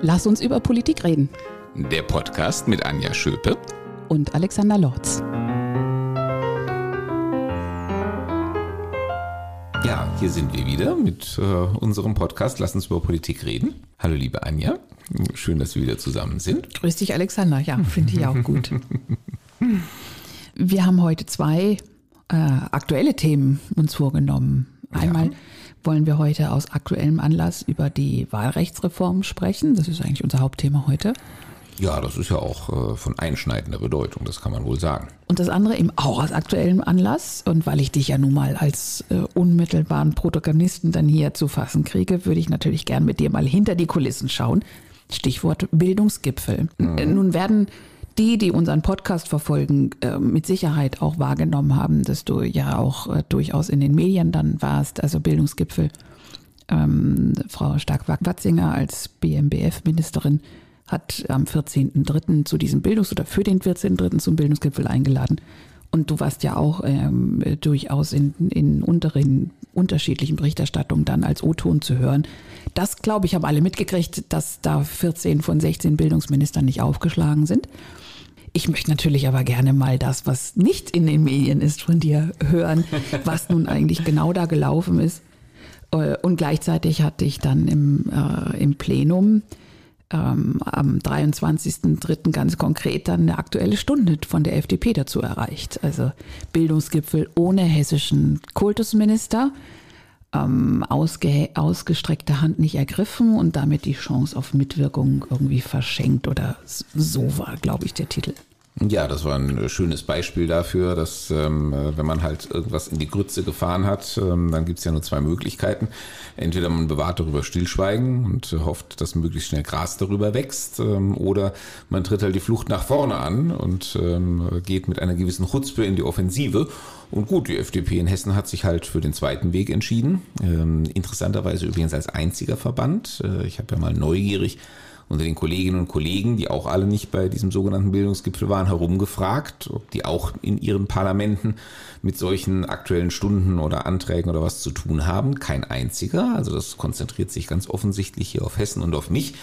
Lass uns über Politik reden. Der Podcast mit Anja Schöpe und Alexander Lorz. Ja, hier sind wir wieder mit äh, unserem Podcast Lass uns über Politik reden. Hallo liebe Anja, schön, dass wir wieder zusammen sind. Grüß dich Alexander, ja, finde ich auch gut. wir haben heute zwei äh, aktuelle Themen uns vorgenommen. Einmal ja. Wollen wir heute aus aktuellem Anlass über die Wahlrechtsreform sprechen. Das ist eigentlich unser Hauptthema heute. Ja, das ist ja auch äh, von einschneidender Bedeutung, das kann man wohl sagen. Und das andere eben auch aus aktuellem Anlass. Und weil ich dich ja nun mal als äh, unmittelbaren Protagonisten dann hier zu fassen kriege, würde ich natürlich gern mit dir mal hinter die Kulissen schauen. Stichwort Bildungsgipfel. Mhm. Nun werden die, die unseren Podcast verfolgen, äh, mit Sicherheit auch wahrgenommen haben, dass du ja auch äh, durchaus in den Medien dann warst, also Bildungsgipfel. Ähm, Frau Stark-Watzinger als BMBF-Ministerin hat am 14.03. zu diesem Bildungs- oder für den 14.03. zum Bildungsgipfel eingeladen. Und du warst ja auch ähm, durchaus in, in unteren, unterschiedlichen Berichterstattungen dann als O-Ton zu hören. Das, glaube ich, haben alle mitgekriegt, dass da 14 von 16 Bildungsministern nicht aufgeschlagen sind. Ich möchte natürlich aber gerne mal das, was nicht in den Medien ist, von dir hören, was nun eigentlich genau da gelaufen ist. Äh, und gleichzeitig hatte ich dann im, äh, im Plenum ähm, am 23.03. ganz konkret dann eine aktuelle Stunde von der FDP dazu erreicht. Also Bildungsgipfel ohne hessischen Kultusminister, ähm, ausge ausgestreckte Hand nicht ergriffen und damit die Chance auf Mitwirkung irgendwie verschenkt oder so war, glaube ich, der Titel. Ja, das war ein schönes Beispiel dafür, dass ähm, wenn man halt irgendwas in die Grütze gefahren hat, ähm, dann gibt's ja nur zwei Möglichkeiten. Entweder man bewahrt darüber Stillschweigen und hofft, dass möglichst schnell Gras darüber wächst, ähm, oder man tritt halt die Flucht nach vorne an und ähm, geht mit einer gewissen Chutzpe in die Offensive. Und gut, die FDP in Hessen hat sich halt für den zweiten Weg entschieden. Ähm, interessanterweise übrigens als einziger Verband. Äh, ich habe ja mal neugierig unter den Kolleginnen und Kollegen, die auch alle nicht bei diesem sogenannten Bildungsgipfel waren, herumgefragt, ob die auch in ihren Parlamenten mit solchen aktuellen Stunden oder Anträgen oder was zu tun haben. Kein einziger. Also das konzentriert sich ganz offensichtlich hier auf Hessen und auf mich.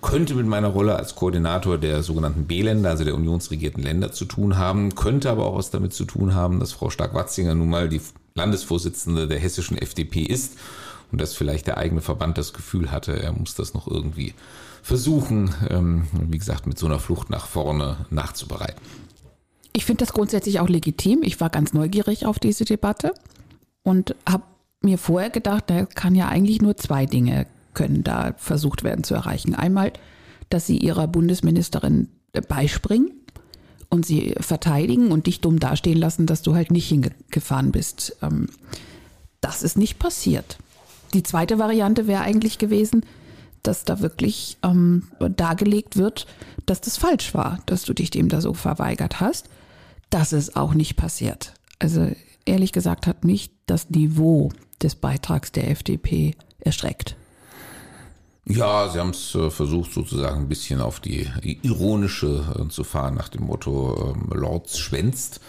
Könnte mit meiner Rolle als Koordinator der sogenannten B-Länder, also der unionsregierten Länder, zu tun haben, könnte aber auch was damit zu tun haben, dass Frau Stark-Watzinger nun mal die Landesvorsitzende der hessischen FDP ist und dass vielleicht der eigene Verband das Gefühl hatte, er muss das noch irgendwie versuchen, ähm, wie gesagt, mit so einer Flucht nach vorne nachzubereiten. Ich finde das grundsätzlich auch legitim. Ich war ganz neugierig auf diese Debatte und habe mir vorher gedacht, da kann ja eigentlich nur zwei Dinge können da versucht werden zu erreichen. Einmal, dass sie ihrer Bundesministerin beispringen und sie verteidigen und dich dumm dastehen lassen, dass du halt nicht hingefahren bist. Ähm, das ist nicht passiert. Die zweite Variante wäre eigentlich gewesen, dass da wirklich ähm, dargelegt wird, dass das falsch war, dass du dich dem da so verweigert hast. Das ist auch nicht passiert. Also ehrlich gesagt hat mich das Niveau des Beitrags der FDP erschreckt. Ja, sie haben es äh, versucht, sozusagen ein bisschen auf die ironische äh, zu fahren, nach dem Motto ähm, Lords schwänzt.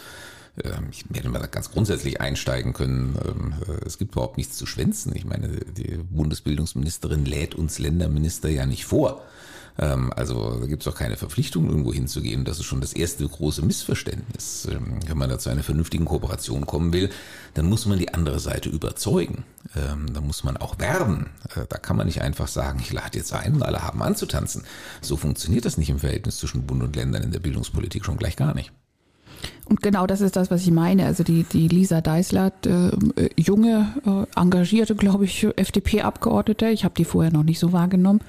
Ähm, ich werde mal ganz grundsätzlich einsteigen können. Ähm, äh, es gibt überhaupt nichts zu schwänzen. Ich meine, die Bundesbildungsministerin lädt uns Länderminister ja nicht vor. Ähm, also da gibt es auch keine Verpflichtung, irgendwo hinzugehen. Das ist schon das erste große Missverständnis. Wenn man da zu einer vernünftigen Kooperation kommen will, dann muss man die andere Seite überzeugen. Da muss man auch werben. Äh, da kann man nicht einfach sagen, ich lade jetzt ein und alle haben anzutanzen. So funktioniert das nicht im Verhältnis zwischen Bund und Ländern in der Bildungspolitik schon gleich gar nicht. Und genau das ist das, was ich meine. Also die, die Lisa Deißler, äh, junge, äh, engagierte, glaube ich, FDP-Abgeordnete. Ich habe die vorher noch nicht so wahrgenommen.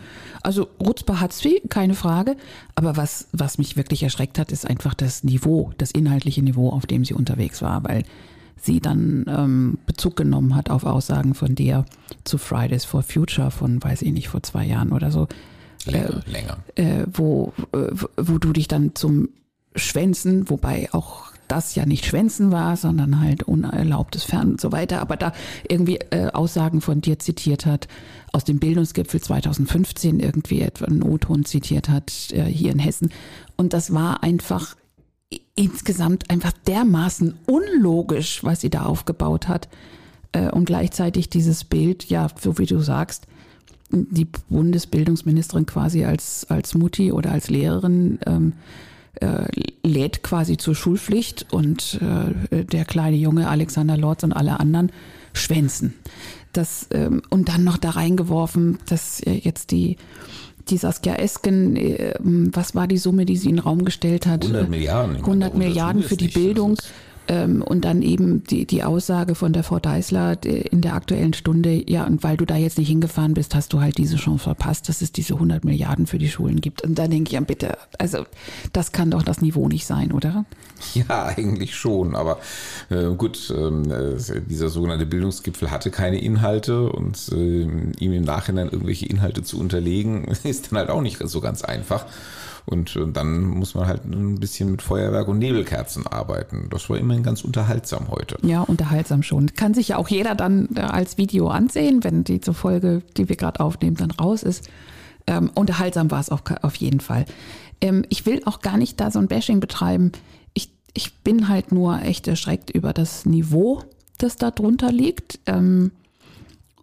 Also Rutzper hat sie, keine Frage. Aber was, was mich wirklich erschreckt hat, ist einfach das Niveau, das inhaltliche Niveau, auf dem sie unterwegs war. Weil sie dann ähm, Bezug genommen hat auf Aussagen von dir zu Fridays for Future von, weiß ich nicht, vor zwei Jahren oder so. Länger, äh, länger. Äh, wo, äh, wo du dich dann zum Schwänzen, wobei auch das ja nicht Schwänzen war, sondern halt unerlaubtes Fern und so weiter, aber da irgendwie äh, Aussagen von dir zitiert hat, aus dem Bildungsgipfel 2015 irgendwie etwa einen O-Ton zitiert hat, äh, hier in Hessen. Und das war einfach insgesamt einfach dermaßen unlogisch, was sie da aufgebaut hat. Äh, und gleichzeitig dieses Bild, ja, so wie du sagst, die Bundesbildungsministerin quasi als, als Mutti oder als Lehrerin ähm, äh, lädt quasi zur Schulpflicht und äh, der kleine Junge Alexander Lorz und alle anderen schwänzen. Das, ähm, und dann noch da reingeworfen, dass äh, jetzt die die Saskia Esken, äh, was war die Summe, die sie in den Raum gestellt hat? 100 Milliarden. 100 Milliarden für die Bildung. Ähm, und dann eben die, die Aussage von der Frau Deißler in der aktuellen Stunde, ja, und weil du da jetzt nicht hingefahren bist, hast du halt diese Chance verpasst, dass es diese 100 Milliarden für die Schulen gibt. Und da denke ich, ja bitte, also das kann doch das Niveau nicht sein, oder? Ja, eigentlich schon, aber äh, gut, ähm, äh, dieser sogenannte Bildungsgipfel hatte keine Inhalte und äh, ihm im Nachhinein irgendwelche Inhalte zu unterlegen, ist dann halt auch nicht so ganz einfach. Und äh, dann muss man halt ein bisschen mit Feuerwerk und Nebelkerzen arbeiten. Das war immerhin ganz unterhaltsam heute. Ja, unterhaltsam schon. Kann sich ja auch jeder dann äh, als Video ansehen, wenn die zur Folge, die wir gerade aufnehmen, dann raus ist. Ähm, unterhaltsam war es auch auf jeden Fall. Ähm, ich will auch gar nicht da so ein Bashing betreiben. Ich, ich bin halt nur echt erschreckt über das Niveau, das da drunter liegt. Ähm,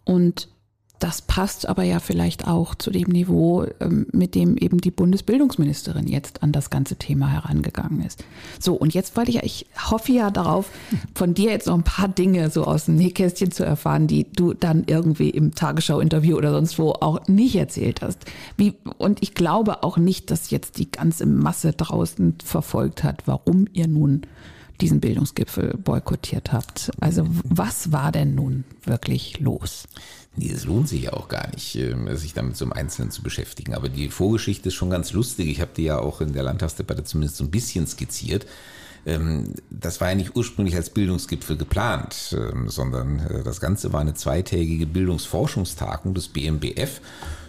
und das passt aber ja vielleicht auch zu dem Niveau, ähm, mit dem eben die Bundesbildungsministerin jetzt an das ganze Thema herangegangen ist. So, und jetzt wollte ich ja, ich hoffe ja darauf, von dir jetzt noch ein paar Dinge so aus dem Nähkästchen zu erfahren, die du dann irgendwie im Tagesschau-Interview oder sonst wo auch nicht erzählt hast. Wie, und ich glaube auch nicht, dass jetzt die ganze Masse draußen verfolgt hat, warum ihr nun diesen Bildungsgipfel boykottiert habt. Also was war denn nun wirklich los? Nee, es lohnt sich ja auch gar nicht, ähm, sich damit so im Einzelnen zu beschäftigen. Aber die Vorgeschichte ist schon ganz lustig. Ich habe die ja auch in der Landtagsdebatte zumindest so ein bisschen skizziert. Ähm, das war ja nicht ursprünglich als Bildungsgipfel geplant, ähm, sondern äh, das Ganze war eine zweitägige Bildungsforschungstagung des BMBF.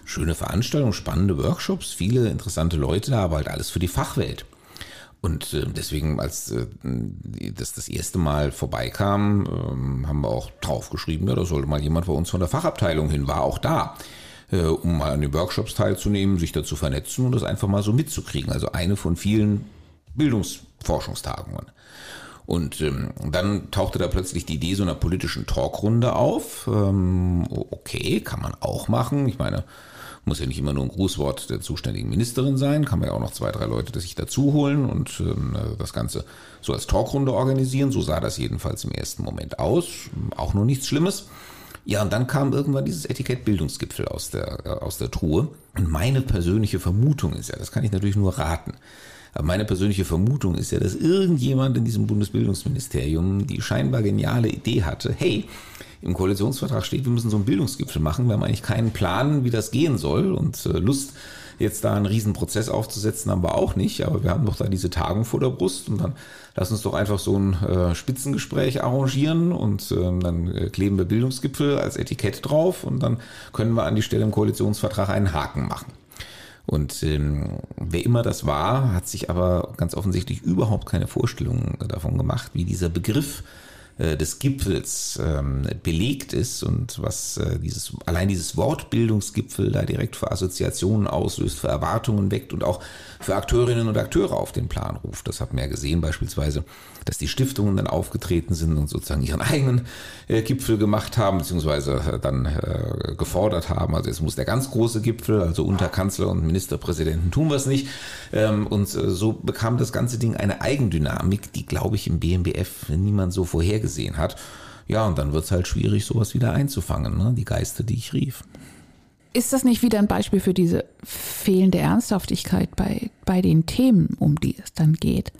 Schöne Veranstaltung, spannende Workshops, viele interessante Leute da, aber halt alles für die Fachwelt. Und äh, deswegen, als äh, das das erste Mal vorbeikam, äh, haben wir auch draufgeschrieben, ja, da sollte mal jemand bei uns von der Fachabteilung hin, war auch da, äh, um mal an den Workshops teilzunehmen, sich da zu vernetzen und das einfach mal so mitzukriegen. Also eine von vielen Bildungsforschungstagungen. Und ähm, dann tauchte da plötzlich die Idee so einer politischen Talkrunde auf. Ähm, okay, kann man auch machen. Ich meine, muss ja nicht immer nur ein Grußwort der zuständigen Ministerin sein, kann man ja auch noch zwei, drei Leute sich dazu holen und ähm, das Ganze so als Talkrunde organisieren. So sah das jedenfalls im ersten Moment aus. Auch nur nichts Schlimmes. Ja, und dann kam irgendwann dieses Etikett Bildungsgipfel aus der, äh, aus der Truhe. Und meine persönliche Vermutung ist ja, das kann ich natürlich nur raten, aber meine persönliche Vermutung ist ja, dass irgendjemand in diesem Bundesbildungsministerium die scheinbar geniale Idee hatte, hey, im Koalitionsvertrag steht, wir müssen so einen Bildungsgipfel machen. Wir haben eigentlich keinen Plan, wie das gehen soll und äh, Lust, jetzt da einen riesen Prozess aufzusetzen, haben wir auch nicht. Aber wir haben doch da diese Tagung vor der Brust und dann lass uns doch einfach so ein äh, Spitzengespräch arrangieren und ähm, dann äh, kleben wir Bildungsgipfel als Etikett drauf und dann können wir an die Stelle im Koalitionsvertrag einen Haken machen. Und ähm, wer immer das war, hat sich aber ganz offensichtlich überhaupt keine Vorstellung davon gemacht, wie dieser Begriff des Gipfels ähm, belegt ist und was äh, dieses, allein dieses Wortbildungsgipfel da direkt für Assoziationen auslöst, für Erwartungen weckt und auch für Akteurinnen und Akteure auf den Plan ruft. Das hat man ja gesehen beispielsweise, dass die Stiftungen dann aufgetreten sind und sozusagen ihren eigenen äh, Gipfel gemacht haben, beziehungsweise äh, dann äh, gefordert haben. Also jetzt muss der ganz große Gipfel, also unter Kanzler und Ministerpräsidenten tun wir es nicht. Ähm, und äh, so bekam das ganze Ding eine Eigendynamik, die, glaube ich, im BMBF niemand so vorhergesehen hat. Ja, und dann wird es halt schwierig, sowas wieder einzufangen, ne? die Geister, die ich rief. Ist das nicht wieder ein Beispiel für diese fehlende Ernsthaftigkeit bei, bei den Themen, um die es dann geht?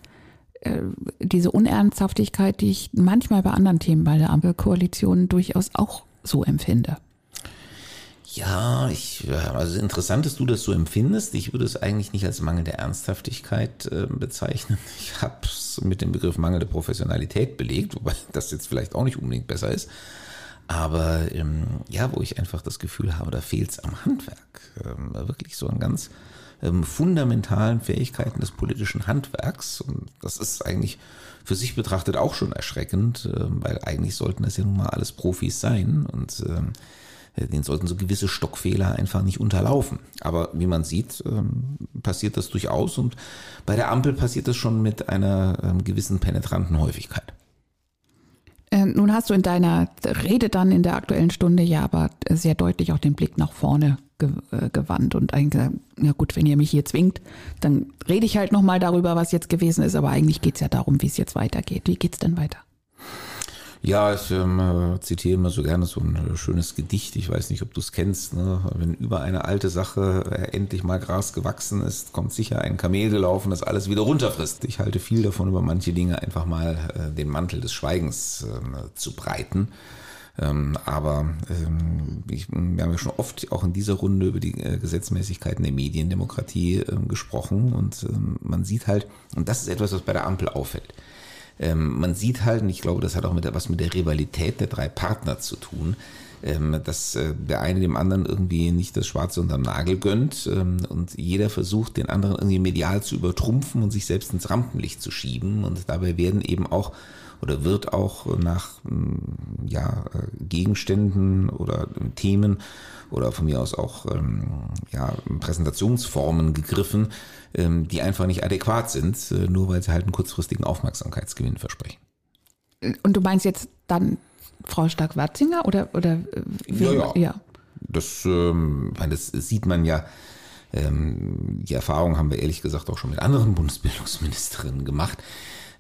Äh, diese Unernsthaftigkeit, die ich manchmal bei anderen Themen bei der Ampelkoalition durchaus auch so empfinde. Ja, ich, also interessant, dass du das so empfindest. Ich würde es eigentlich nicht als Mangel der Ernsthaftigkeit äh, bezeichnen. Ich habe es mit dem Begriff Mangel der Professionalität belegt, wobei das jetzt vielleicht auch nicht unbedingt besser ist. Aber ähm, ja, wo ich einfach das Gefühl habe, da fehlt es am Handwerk. Ähm, wirklich so an ganz ähm, fundamentalen Fähigkeiten des politischen Handwerks. Und das ist eigentlich für sich betrachtet auch schon erschreckend, äh, weil eigentlich sollten das ja nun mal alles Profis sein. Und ähm, denen sollten so gewisse Stockfehler einfach nicht unterlaufen. Aber wie man sieht, ähm, passiert das durchaus und bei der Ampel passiert das schon mit einer ähm, gewissen penetranten Häufigkeit. Äh, nun hast du in deiner Rede dann in der aktuellen Stunde ja aber sehr deutlich auch den Blick nach vorne gewandt und eigentlich gesagt, ja gut, wenn ihr mich hier zwingt, dann rede ich halt nochmal darüber, was jetzt gewesen ist, aber eigentlich geht es ja darum, wie es jetzt weitergeht. Wie geht es denn weiter? Ja, ich ähm, zitiere immer so gerne so ein schönes Gedicht. Ich weiß nicht, ob du es kennst. Ne? Wenn über eine alte Sache äh, endlich mal Gras gewachsen ist, kommt sicher ein Kamel gelaufen, das alles wieder runterfrisst. Ich halte viel davon, über manche Dinge einfach mal äh, den Mantel des Schweigens äh, zu breiten. Ähm, aber ähm, ich, wir haben ja schon oft auch in dieser Runde über die äh, Gesetzmäßigkeiten der Mediendemokratie äh, gesprochen und ähm, man sieht halt, und das ist etwas, was bei der Ampel auffällt ähm, man sieht halt, und ich glaube, das hat auch mit der, was mit der Rivalität der drei Partner zu tun, ähm, dass äh, der eine dem anderen irgendwie nicht das Schwarze unterm Nagel gönnt ähm, und jeder versucht, den anderen irgendwie medial zu übertrumpfen und sich selbst ins Rampenlicht zu schieben. Und dabei werden eben auch oder wird auch nach mm, ja, äh, Gegenständen oder Themen oder von mir aus auch ähm, ja, Präsentationsformen gegriffen, ähm, die einfach nicht adäquat sind, äh, nur weil sie halt einen kurzfristigen Aufmerksamkeitsgewinn versprechen. Und du meinst jetzt dann Frau Stark-Watzinger oder, oder ja, ja, ja. Das, ähm, das sieht man ja. Die Erfahrung haben wir ehrlich gesagt auch schon mit anderen Bundesbildungsministerinnen gemacht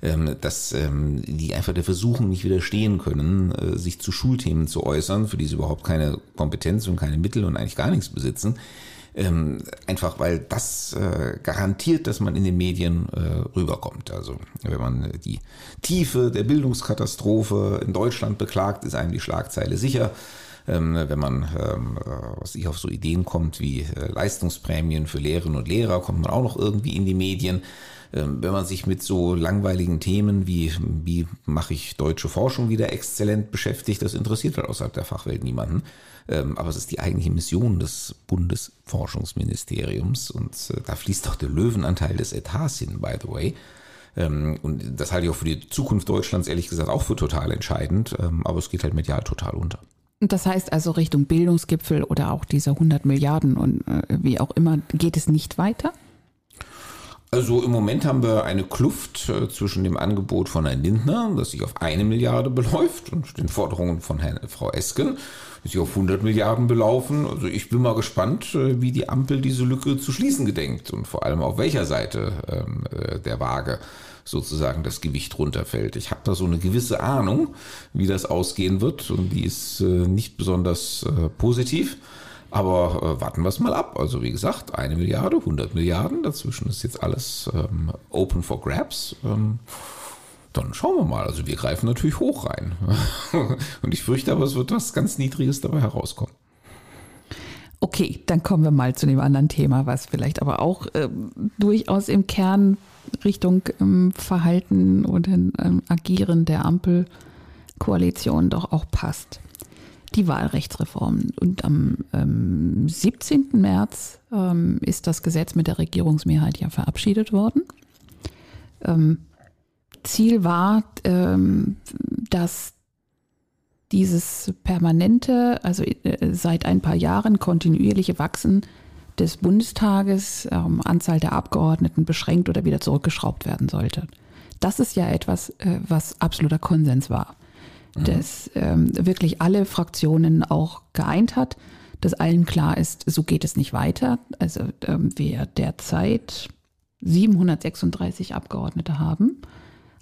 dass ähm, die einfach der Versuchung nicht widerstehen können, äh, sich zu Schulthemen zu äußern, für die sie überhaupt keine Kompetenz und keine Mittel und eigentlich gar nichts besitzen. Ähm, einfach weil das äh, garantiert, dass man in den Medien äh, rüberkommt. Also wenn man die Tiefe der Bildungskatastrophe in Deutschland beklagt, ist einem die Schlagzeile sicher. Ähm, wenn man ähm, was ich auf so Ideen kommt wie äh, Leistungsprämien für Lehrerinnen und Lehrer, kommt man auch noch irgendwie in die Medien. Ähm, wenn man sich mit so langweiligen Themen wie, wie mache ich deutsche Forschung wieder exzellent beschäftigt, das interessiert halt außerhalb der Fachwelt niemanden. Aber es ist die eigentliche Mission des Bundesforschungsministeriums und äh, da fließt auch der Löwenanteil des Etats hin, by the way. Und das halte ich auch für die Zukunft Deutschlands ehrlich gesagt auch für total entscheidend, aber es geht halt medial total unter. Das heißt also Richtung Bildungsgipfel oder auch diese 100 Milliarden und äh, wie auch immer, geht es nicht weiter? Also im Moment haben wir eine Kluft äh, zwischen dem Angebot von Herrn Lindner, das sich auf eine Milliarde beläuft, und den Forderungen von Herrn, Frau Esken, die sich auf 100 Milliarden belaufen. Also ich bin mal gespannt, äh, wie die Ampel diese Lücke zu schließen gedenkt und vor allem auf welcher Seite ähm, äh, der Waage sozusagen das Gewicht runterfällt. Ich habe da so eine gewisse Ahnung, wie das ausgehen wird und die ist nicht besonders positiv. Aber äh, warten wir es mal ab. Also wie gesagt, eine Milliarde, 100 Milliarden, dazwischen ist jetzt alles ähm, open for grabs. Ähm, dann schauen wir mal. Also wir greifen natürlich hoch rein. Und ich fürchte aber, es wird was ganz Niedriges dabei herauskommen. Okay, dann kommen wir mal zu dem anderen Thema, was vielleicht aber auch äh, durchaus im Kern Richtung ähm, Verhalten oder ähm, Agieren der Ampelkoalition doch auch passt die Wahlrechtsreform. Und am ähm, 17. März ähm, ist das Gesetz mit der Regierungsmehrheit ja verabschiedet worden. Ähm, Ziel war, ähm, dass dieses permanente, also äh, seit ein paar Jahren kontinuierliche Wachsen des Bundestages, ähm, Anzahl der Abgeordneten beschränkt oder wieder zurückgeschraubt werden sollte. Das ist ja etwas, äh, was absoluter Konsens war mhm. das ähm, wirklich alle Fraktionen auch geeint hat, dass allen klar ist, so geht es nicht weiter. Also ähm, wir derzeit 736 Abgeordnete haben.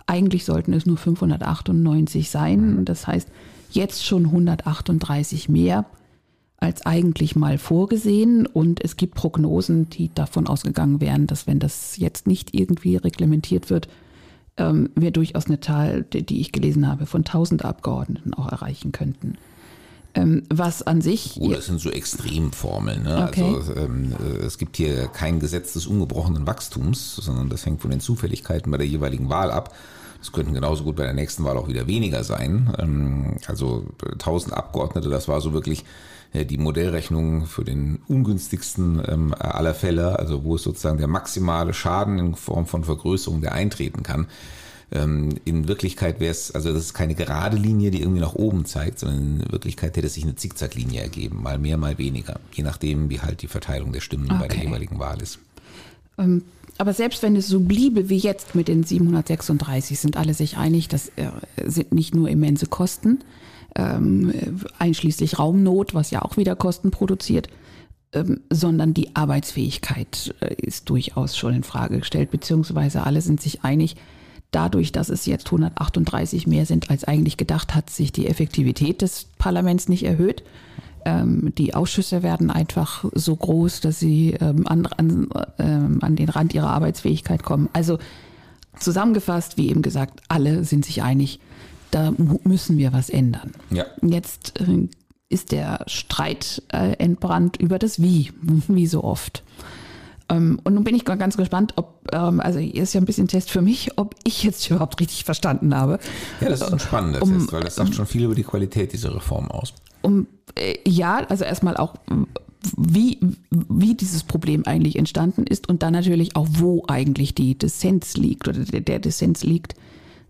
Eigentlich sollten es nur 598 sein. Mhm. Das heißt, jetzt schon 138 mehr als eigentlich mal vorgesehen. Und es gibt Prognosen, die davon ausgegangen wären, dass wenn das jetzt nicht irgendwie reglementiert wird, ähm, wir durchaus eine Zahl, die ich gelesen habe, von 1000 Abgeordneten auch erreichen könnten. Ähm, was an sich. Oh, das sind so Extremformeln. Ne? Okay. Also ähm, äh, es gibt hier kein Gesetz des ungebrochenen Wachstums, sondern das hängt von den Zufälligkeiten bei der jeweiligen Wahl ab. Es könnten genauso gut bei der nächsten Wahl auch wieder weniger sein. Ähm, also 1000 Abgeordnete, das war so wirklich äh, die Modellrechnung für den ungünstigsten ähm, aller Fälle, also wo es sozusagen der maximale Schaden in Form von Vergrößerung, der eintreten kann. Ähm, in Wirklichkeit wäre es, also das ist keine gerade Linie, die irgendwie nach oben zeigt, sondern in Wirklichkeit hätte sich eine Zickzacklinie ergeben, mal mehr, mal weniger, je nachdem, wie halt die Verteilung der Stimmen okay. bei der jeweiligen Wahl ist. Ähm, aber selbst wenn es so bliebe wie jetzt mit den 736, sind alle sich einig, das äh, sind nicht nur immense Kosten, ähm, einschließlich Raumnot, was ja auch wieder Kosten produziert. ähm, sondern die Arbeitsfähigkeit äh, ist durchaus schon in Frage gestellt, beziehungsweise alle sind sich einig, dadurch, dass es jetzt 138 mehr sind als eigentlich gedacht, hat sich die Effektivität des Parlaments nicht erhöht. Ähm, die Ausschüsse werden einfach so groß, dass sie ähm, an, an, ähm, an den Rand ihrer Arbeitsfähigkeit kommen. Also zusammengefasst, wie eben gesagt, alle sind sich einig, da müssen wir was ändern. Ja. Jetzt äh, ist der Streit äh, entbrannt über das Wie, wie so oft. Ähm, und nun bin ich ganz gespannt, ob, ähm, also hier ist ja ein bisschen Test für mich, ob ich jetzt überhaupt richtig verstanden habe. Ja, das ist ein spannender um, Test, weil das sagt schon viel über die Qualität dieser Reform aus. Um, äh, ja, also erstmal auch, wie, wie dieses Problem eigentlich entstanden ist und dann natürlich auch, wo eigentlich die Dissens liegt oder der, der Dissens liegt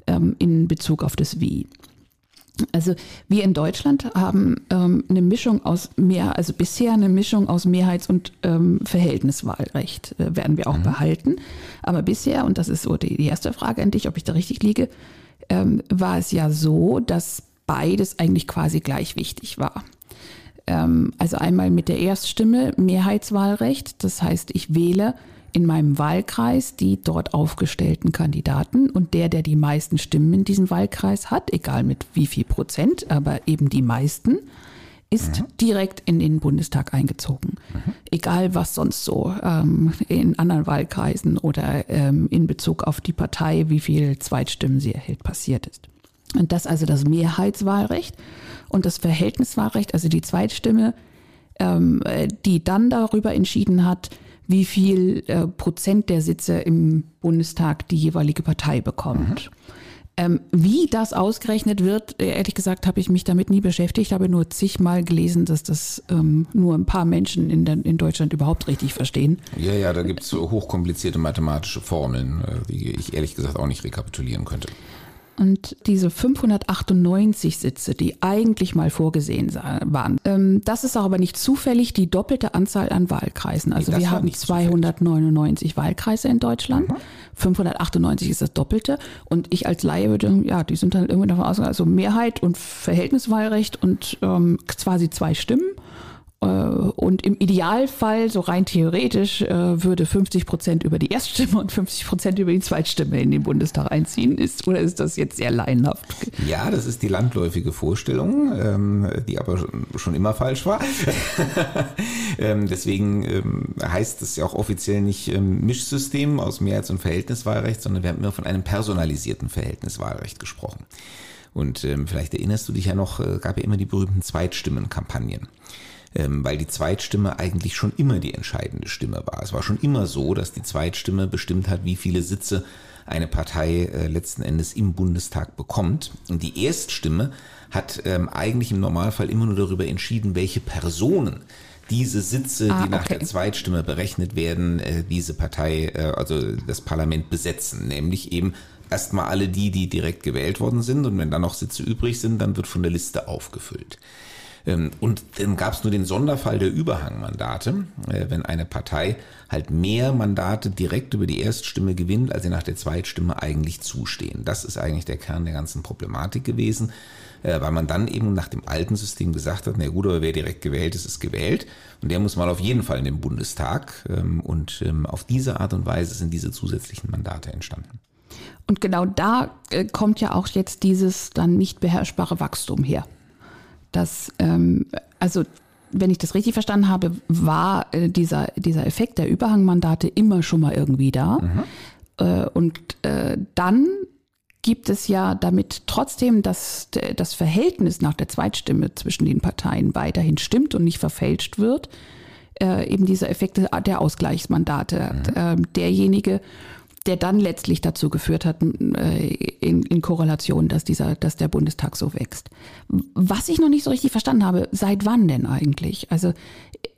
ähm, in Bezug auf das Wie. Also wir in Deutschland haben ähm, eine Mischung aus mehr, also bisher eine Mischung aus Mehrheits- und ähm, Verhältniswahlrecht äh, werden wir auch mhm. behalten. Aber bisher, und das ist so die, die, erste Frage an dich, ob ich da richtig liege, ähm, war es ja so, dass beides eigentlich quasi gleich wichtig war. Ähm, also einmal mit der Erststimme Mehrheitswahlrecht, das heißt, ich wähle in meinem Wahlkreis die dort aufgestellten Kandidaten und der, der die meisten Stimmen in diesem Wahlkreis hat, egal mit wie viel Prozent, aber eben die meisten, ist mhm. direkt in den Bundestag eingezogen. Mhm. Egal was sonst so ähm, in anderen Wahlkreisen oder ähm, in Bezug auf die Partei, wie viel Zweitstimmen sie erhält, passiert ist. Und das also das Mehrheitswahlrecht und das Verhältniswahlrecht, also die Zweitstimme, ähm, die dann darüber entschieden hat, wie viel äh, Prozent der Sitze im Bundestag die jeweilige Partei bekommt. Mhm. Ähm, wie das ausgerechnet wird, äh, ehrlich gesagt, habe ich mich damit nie beschäftigt, habe nur zigmal gelesen, dass das ähm, nur ein paar Menschen in, der, in Deutschland überhaupt richtig verstehen. Ja, ja, da gibt es hochkomplizierte mathematische Formeln, äh, die ich ehrlich gesagt auch nicht rekapitulieren könnte. Und diese 598 Sitze, die eigentlich mal vorgesehen waren, ähm, das ist auch aber nicht zufällig die doppelte Anzahl an Wahlkreisen. Also nee, wir haben 299 zufällig. Wahlkreise in Deutschland. Mhm. 598 ist das Doppelte. Und ich als Laie würde, ja, die sind dann irgendwie davon aus, also Mehrheit und Verhältniswahlrecht und ähm, quasi zwei Stimmen. Äh, und im Idealfall, so rein theoretisch, äh, würde 50 Prozent über die Erststimme und 50 Prozent über die Zweitstimme in den Bundestag einziehen. Ist, oder ist das jetzt sehr laienhaft? Ja, das ist die landläufige Vorstellung, ähm, die aber schon immer falsch war. Ähm, deswegen ähm, heißt es ja auch offiziell nicht Mischsystem aus Mehrheits- und Verhältniswahlrecht, sondern wir haben immer von einem personalisierten Verhältniswahlrecht gesprochen. Und vielleicht erinnerst du dich ja noch, äh, gab ja immer die berühmten Zweitstimmenkampagnen weil die Zweitstimme eigentlich schon immer die entscheidende Stimme war. Es war schon immer so, dass die Zweitstimme bestimmt hat, wie viele Sitze eine Partei äh, letzten Endes im Bundestag bekommt. Und die Erststimme hat ähm, eigentlich im Normalfall immer nur darüber entschieden, welche Personen diese Sitze, ah, die nach okay. der Zweitstimme berechnet werden, äh, diese Partei, äh, also das Parlament besetzen. Nämlich eben erstmal alle die, die direkt gewählt worden sind. Und wenn dann noch Sitze übrig sind, dann wird von der Liste aufgefüllt. Ähm, und dann gab es nur den Sonderfall der Überhangmandate, äh, wenn eine Partei halt mehr Mandate direkt über die Erststimme gewinnt, als sie nach der Zweitstimme eigentlich zustehen. Das ist eigentlich der Kern der ganzen Problematik gewesen, äh, weil man dann eben nach dem alten System gesagt hat, na gut, aber wer direkt gewählt ist, ist gewählt und der muss mal auf jeden Fall in den Bundestag ähm, und ähm, auf diese Art und Weise sind diese zusätzlichen Mandate entstanden. Und genau da äh, kommt ja auch jetzt dieses dann nicht beherrschbare Wachstum her dass, ähm, also wenn ich das richtig verstanden habe, war äh, dieser, dieser Effekt der Überhangmandate immer schon mal irgendwie da. Mhm. Äh, und äh, dann gibt es ja damit trotzdem, dass das Verhältnis nach der Zweitstimme zwischen den Parteien weiterhin stimmt und nicht verfälscht wird, äh, eben dieser Effekt der Ausgleichsmandate. Mhm. Ähm, derjenige, der dann letztlich dazu geführt hat, äh, in, in Korrelation, dass dieser, dass der Bundestag so wächst. Was ich noch nicht so richtig verstanden habe, seit wann denn eigentlich? Also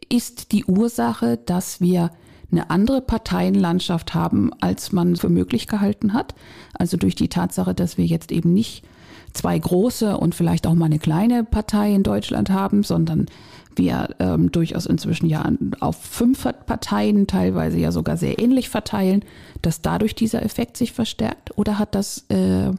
ist die Ursache, dass wir eine andere Parteienlandschaft haben, als man für möglich gehalten hat. Also durch die Tatsache, dass wir jetzt eben nicht zwei große und vielleicht auch mal eine kleine Partei in Deutschland haben, sondern wir ähm, durchaus inzwischen ja auf fünf Parteien teilweise ja sogar sehr ähnlich verteilen, dass dadurch dieser Effekt sich verstärkt? Oder hat das äh,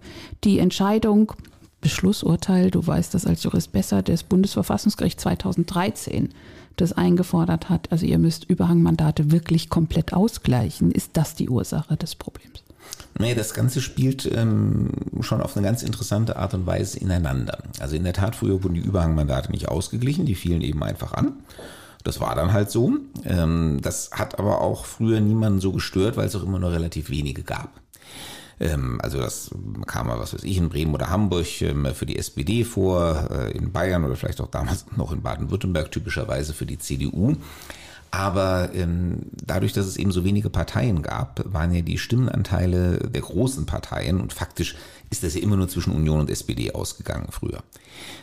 die Entscheidung, Beschlussurteil, du weißt das als Jurist besser, des Bundesverfassungsgerichts 2013 das eingefordert hat, also ihr müsst Überhangmandate wirklich komplett ausgleichen. Ist das die Ursache des Problems? Nee, das Ganze spielt ähm, schon auf eine ganz interessante Art und Weise ineinander. Also in der Tat, früher wurden die Überhangmandate nicht ausgeglichen, die fielen eben einfach an. Das war dann halt so. Ähm, das hat aber auch früher niemanden so gestört, weil es auch immer nur relativ wenige gab. Ähm, also das kam mal, was weiß ich, in Bremen oder Hamburg ähm, für die SPD vor, äh, in Bayern oder vielleicht auch damals noch in Baden-Württemberg typischerweise für die CDU. Aber ähm, dadurch, dass es eben so wenige Parteien gab, waren ja die Stimmenanteile der großen Parteien und faktisch ist das ja immer nur zwischen Union und SPD ausgegangen früher.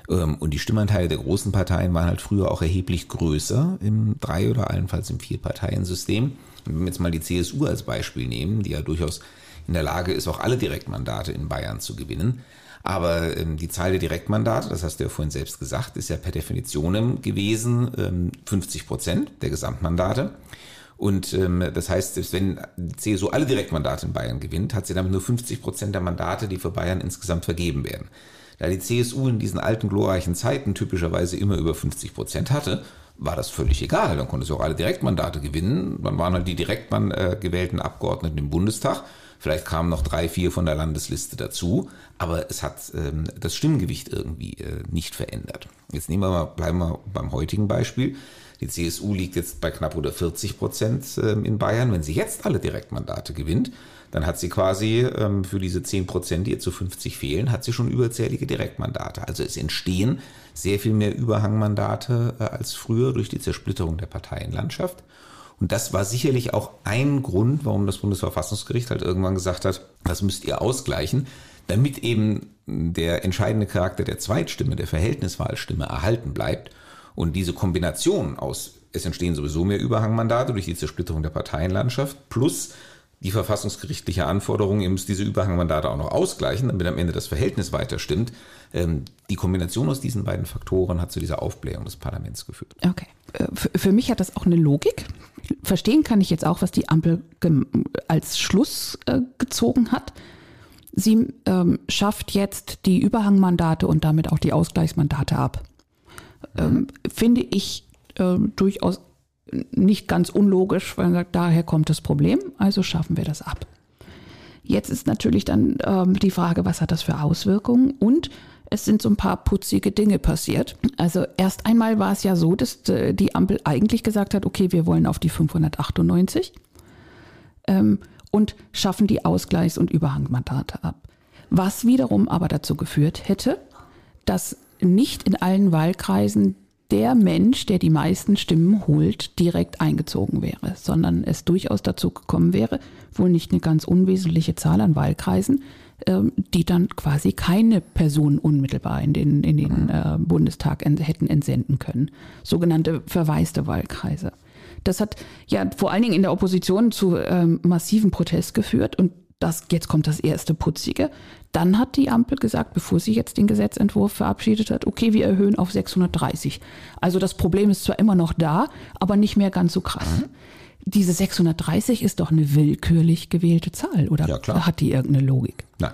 Ähm, und die Stimmanteile der großen Parteien waren halt früher auch erheblich größer im Drei- oder allenfalls im Vier-Parteien-System. Wenn wir jetzt mal die CSU als Beispiel nehmen, die ja durchaus in der Lage ist, auch alle Direktmandate in Bayern zu gewinnen. Aber ähm, die Zahl der Direktmandate, das hast du ja vorhin selbst gesagt, ist ja per Definition gewesen ähm, 50 Prozent der Gesamtmandate. Und ähm, das heißt, selbst wenn die CSU alle Direktmandate in Bayern gewinnt, hat sie damit nur 50 Prozent der Mandate, die für Bayern insgesamt vergeben werden. Da die CSU in diesen alten glorreichen Zeiten typischerweise immer über 50 Prozent hatte, war das völlig egal. Dann konnte sie auch alle Direktmandate gewinnen. Dann waren halt die direkt äh, gewählten Abgeordneten im Bundestag Vielleicht kamen noch drei, vier von der Landesliste dazu, aber es hat ähm, das Stimmgewicht irgendwie äh, nicht verändert. Jetzt nehmen wir mal, bleiben wir beim heutigen Beispiel. Die CSU liegt jetzt bei knapp unter 40 Prozent ähm, in Bayern. Wenn sie jetzt alle Direktmandate gewinnt, dann hat sie quasi ähm, für diese 10 Prozent, die ihr zu 50 fehlen, hat sie schon überzählige Direktmandate. Also es entstehen sehr viel mehr Überhangmandate äh, als früher durch die Zersplitterung der Parteienlandschaft. Und das war sicherlich auch ein Grund, warum das Bundesverfassungsgericht halt irgendwann gesagt hat, das müsst ihr ausgleichen, damit eben der entscheidende Charakter der Zweitstimme, der Verhältniswahlstimme erhalten bleibt. Und diese Kombination aus, es entstehen sowieso mehr Überhangmandate durch die Zersplitterung der Parteienlandschaft, plus die verfassungsgerichtliche Anforderung, ihr müsst diese Überhangmandate auch noch ausgleichen, damit am Ende das Verhältnis weiter stimmt. Ähm, die Kombination aus diesen beiden Faktoren hat zu dieser Aufblähung des Parlaments geführt. Okay. Äh, für mich hat das auch eine Logik. Verstehen kann ich jetzt auch, was die Ampel als Schluss äh, gezogen hat. Sie ähm, schafft jetzt die Überhangmandate und damit auch die Ausgleichsmandate ab. Ähm, mhm. Finde ich äh, durchaus nicht ganz unlogisch, weil man sagt, daher kommt das Problem, also schaffen wir das ab. Jetzt ist natürlich dann ähm, die Frage, was hat das für Auswirkungen und es sind so ein paar putzige Dinge passiert. Also erst einmal war es ja so, dass äh, die Ampel eigentlich gesagt hat, okay, wir wollen auf die 598 ähm, und schaffen die Ausgleichs- und Überhangmandate ab. Was wiederum aber dazu geführt hätte, dass nicht in allen Wahlkreisen der Mensch, der die meisten Stimmen holt, direkt eingezogen wäre, sondern es durchaus dazu gekommen wäre, wohl nicht eine ganz unwesentliche Zahl an Wahlkreisen, die dann quasi keine Personen unmittelbar in den, in den mhm. äh, Bundestag hätten entsenden können. Sogenannte verwaiste Wahlkreise. Das hat ja vor allen Dingen in der Opposition zu ähm, massiven Protest geführt und das, jetzt kommt das erste Putzige. Dann hat die Ampel gesagt, bevor sie jetzt den Gesetzentwurf verabschiedet hat, okay, wir erhöhen auf 630. Also das Problem ist zwar immer noch da, aber nicht mehr ganz so krass. Mhm. Diese 630 ist doch eine willkürlich gewählte Zahl, oder ja, hat die irgendeine Logik? Nein.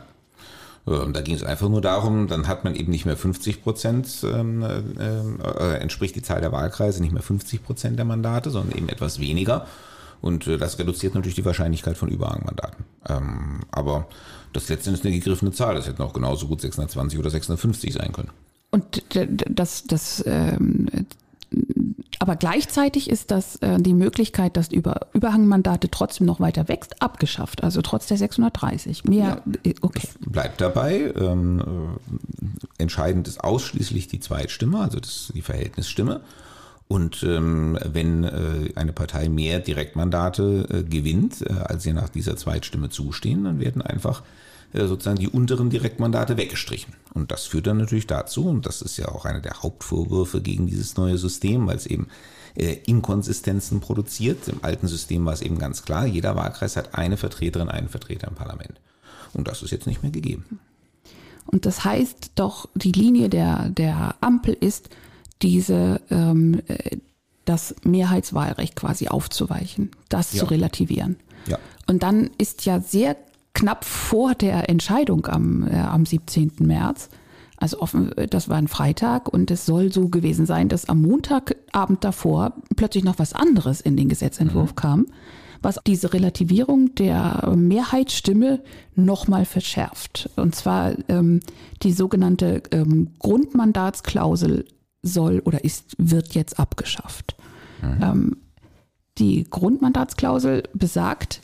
Ähm, da ging es einfach nur darum, dann hat man eben nicht mehr 50 Prozent, ähm, äh, äh, entspricht die Zahl der Wahlkreise nicht mehr 50 Prozent der Mandate, sondern eben etwas weniger. Und äh, das reduziert natürlich die Wahrscheinlichkeit von Überhangmandaten. Ähm, aber das letztendlich ist eine gegriffene Zahl. Das hätten auch genauso gut 620 oder 650 sein können. Und das, das ähm, aber gleichzeitig ist das äh, die Möglichkeit, dass über Überhangmandate trotzdem noch weiter wächst, abgeschafft. Also trotz der 630. Mehr, ja, okay. bleibt dabei. Ähm, äh, entscheidend ist ausschließlich die Zweitstimme, also das, die Verhältnisstimme. Und ähm, wenn äh, eine Partei mehr Direktmandate äh, gewinnt, äh, als ihr nach dieser Zweitstimme zustehen, dann werden einfach äh, sozusagen die unteren Direktmandate weggestrichen. Und das führt dann natürlich dazu, und das ist ja auch einer der Hauptvorwürfe gegen dieses neue System, weil es eben äh, Inkonsistenzen produziert. Im alten System war es eben ganz klar, jeder Wahlkreis hat eine Vertreterin, einen Vertreter im Parlament. Und das ist jetzt nicht mehr gegeben. Und das heißt doch, die Linie der, der Ampel ist, diese, ähm, äh, das Mehrheitswahlrecht quasi aufzuweichen, das ja. zu relativieren. Ja. Und dann ist ja sehr knapp vor der Entscheidung am, äh, am 17. März Also offen, das war ein Freitag und es soll so gewesen sein, dass am Montagabend davor plötzlich noch was anderes in den Gesetzentwurf mhm. kam, was diese Relativierung der Mehrheitsstimme nochmal verschärft. Und zwar ähm, die sogenannte ähm, Grundmandatsklausel soll oder ist, wird jetzt abgeschafft. Mhm. Ähm, die Grundmandatsklausel besagt,